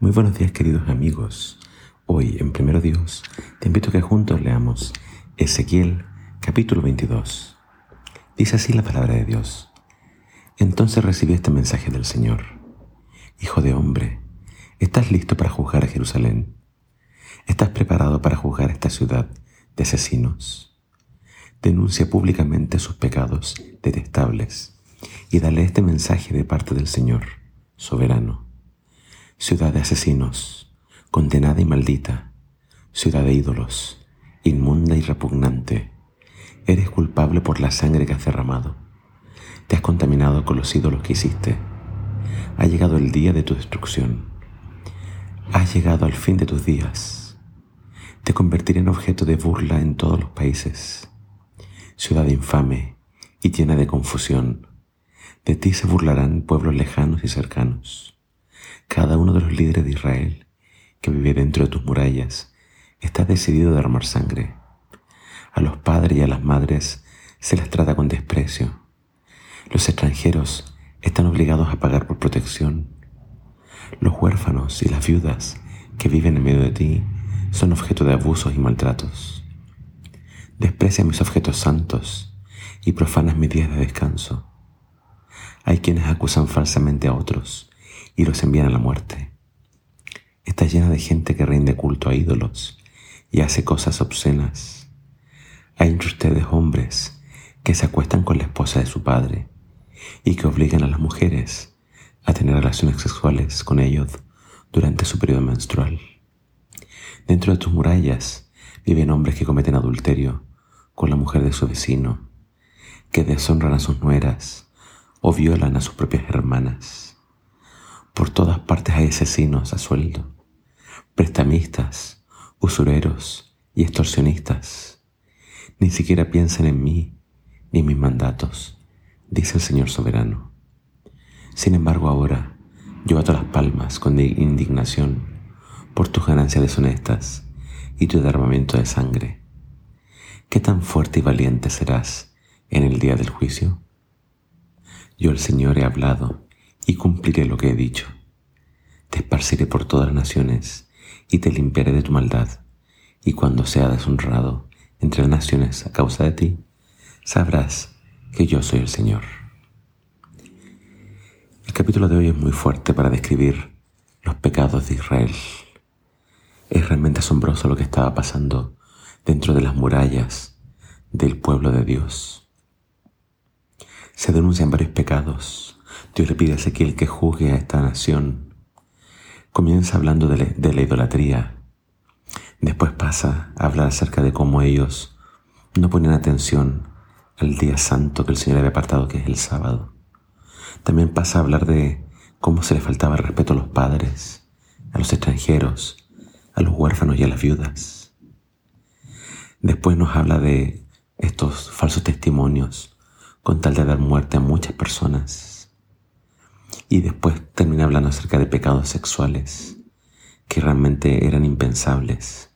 Muy buenos días queridos amigos. Hoy en Primero Dios te invito a que juntos leamos Ezequiel capítulo 22. Dice así la palabra de Dios. Entonces recibí este mensaje del Señor. Hijo de hombre, ¿estás listo para juzgar a Jerusalén? ¿Estás preparado para juzgar esta ciudad de asesinos? Denuncia públicamente sus pecados detestables y dale este mensaje de parte del Señor, soberano ciudad de asesinos, condenada y maldita, ciudad de ídolos, inmunda y repugnante, eres culpable por la sangre que has derramado. Te has contaminado con los ídolos que hiciste. Ha llegado el día de tu destrucción. Has llegado al fin de tus días. Te convertiré en objeto de burla en todos los países. Ciudad infame y llena de confusión. De ti se burlarán pueblos lejanos y cercanos. Cada uno de los líderes de Israel que vive dentro de tus murallas está decidido a derramar sangre. A los padres y a las madres se les trata con desprecio. Los extranjeros están obligados a pagar por protección. Los huérfanos y las viudas que viven en medio de ti son objeto de abusos y maltratos. Desprecia mis objetos santos y profanas mis días de descanso. Hay quienes acusan falsamente a otros y los envían a la muerte. Está llena de gente que rinde culto a ídolos y hace cosas obscenas. Hay entre ustedes hombres que se acuestan con la esposa de su padre y que obligan a las mujeres a tener relaciones sexuales con ellos durante su periodo menstrual. Dentro de tus murallas viven hombres que cometen adulterio con la mujer de su vecino, que deshonran a sus nueras o violan a sus propias hermanas. Por todas partes hay asesinos a sueldo, prestamistas, usureros y extorsionistas. Ni siquiera piensan en mí ni en mis mandatos, dice el Señor soberano. Sin embargo, ahora yo ato las palmas con indignación por tus ganancias deshonestas y tu derramamiento de sangre. ¿Qué tan fuerte y valiente serás en el día del juicio? Yo el Señor he hablado y cumpliré lo que he dicho. Te esparciré por todas las naciones y te limpiaré de tu maldad. Y cuando sea deshonrado entre las naciones a causa de ti, sabrás que yo soy el Señor. El capítulo de hoy es muy fuerte para describir los pecados de Israel. Es realmente asombroso lo que estaba pasando dentro de las murallas del pueblo de Dios. Se denuncian varios pecados Dios le pide a Ezequiel que juzgue a esta nación. Comienza hablando de la, idolatría. Después pasa a hablar acerca de cómo ellos no ponen atención al día santo que el Señor había apartado, que es el sábado. También pasa a hablar de cómo se le faltaba respeto a los padres, a los extranjeros, a los huérfanos y a las viudas. Después nos habla de estos falsos testimonios con tal de dar muerte a muchas personas y después termina hablando acerca de pecados sexuales que realmente eran impensables.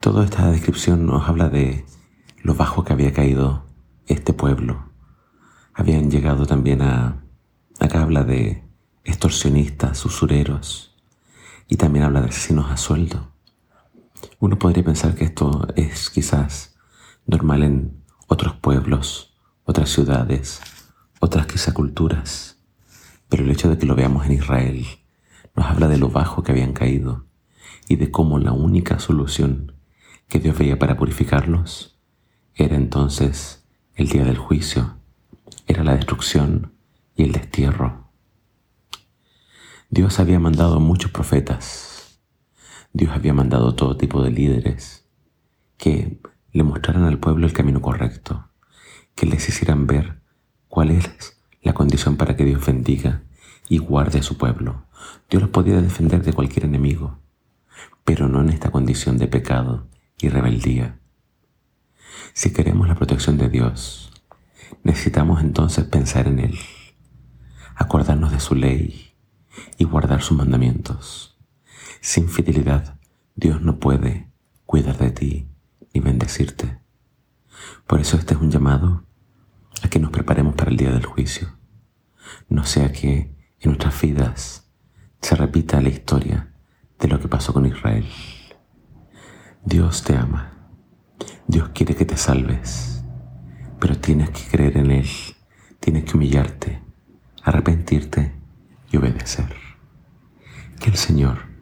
Toda esta descripción nos habla de lo bajo que había caído este pueblo. Habían llegado también a... Acá habla de extorsionistas, usureros, y también habla de asesinos a sueldo. Uno podría pensar que esto es quizás normal en otros pueblos, otras ciudades, otras quizá culturas, pero el hecho de que lo veamos en Israel nos habla de lo bajo que habían caído y de cómo la única solución que Dios veía para purificarlos era entonces el día del juicio, era la destrucción y el destierro. Dios había mandado a muchos profetas, Dios había mandado todo tipo de líderes que le mostraran al pueblo el camino correcto, que les hicieran ver ¿Cuál es la condición para que Dios bendiga y guarde a su pueblo? Dios los podía defender de cualquier enemigo, pero no en esta condición de pecado y rebeldía. Si queremos la protección de Dios, necesitamos entonces pensar en Él, acordarnos de su ley y guardar sus mandamientos. Sin fidelidad, Dios no puede cuidar de ti ni bendecirte. Por eso este es un llamado a que nos preparemos para el día del juicio. No sea que en nuestras vidas se repita la historia de lo que pasó con Israel. Dios te ama. Dios quiere que te salves, pero tienes que creer en Él, tienes que humillarte, arrepentirte y obedecer. Que el Señor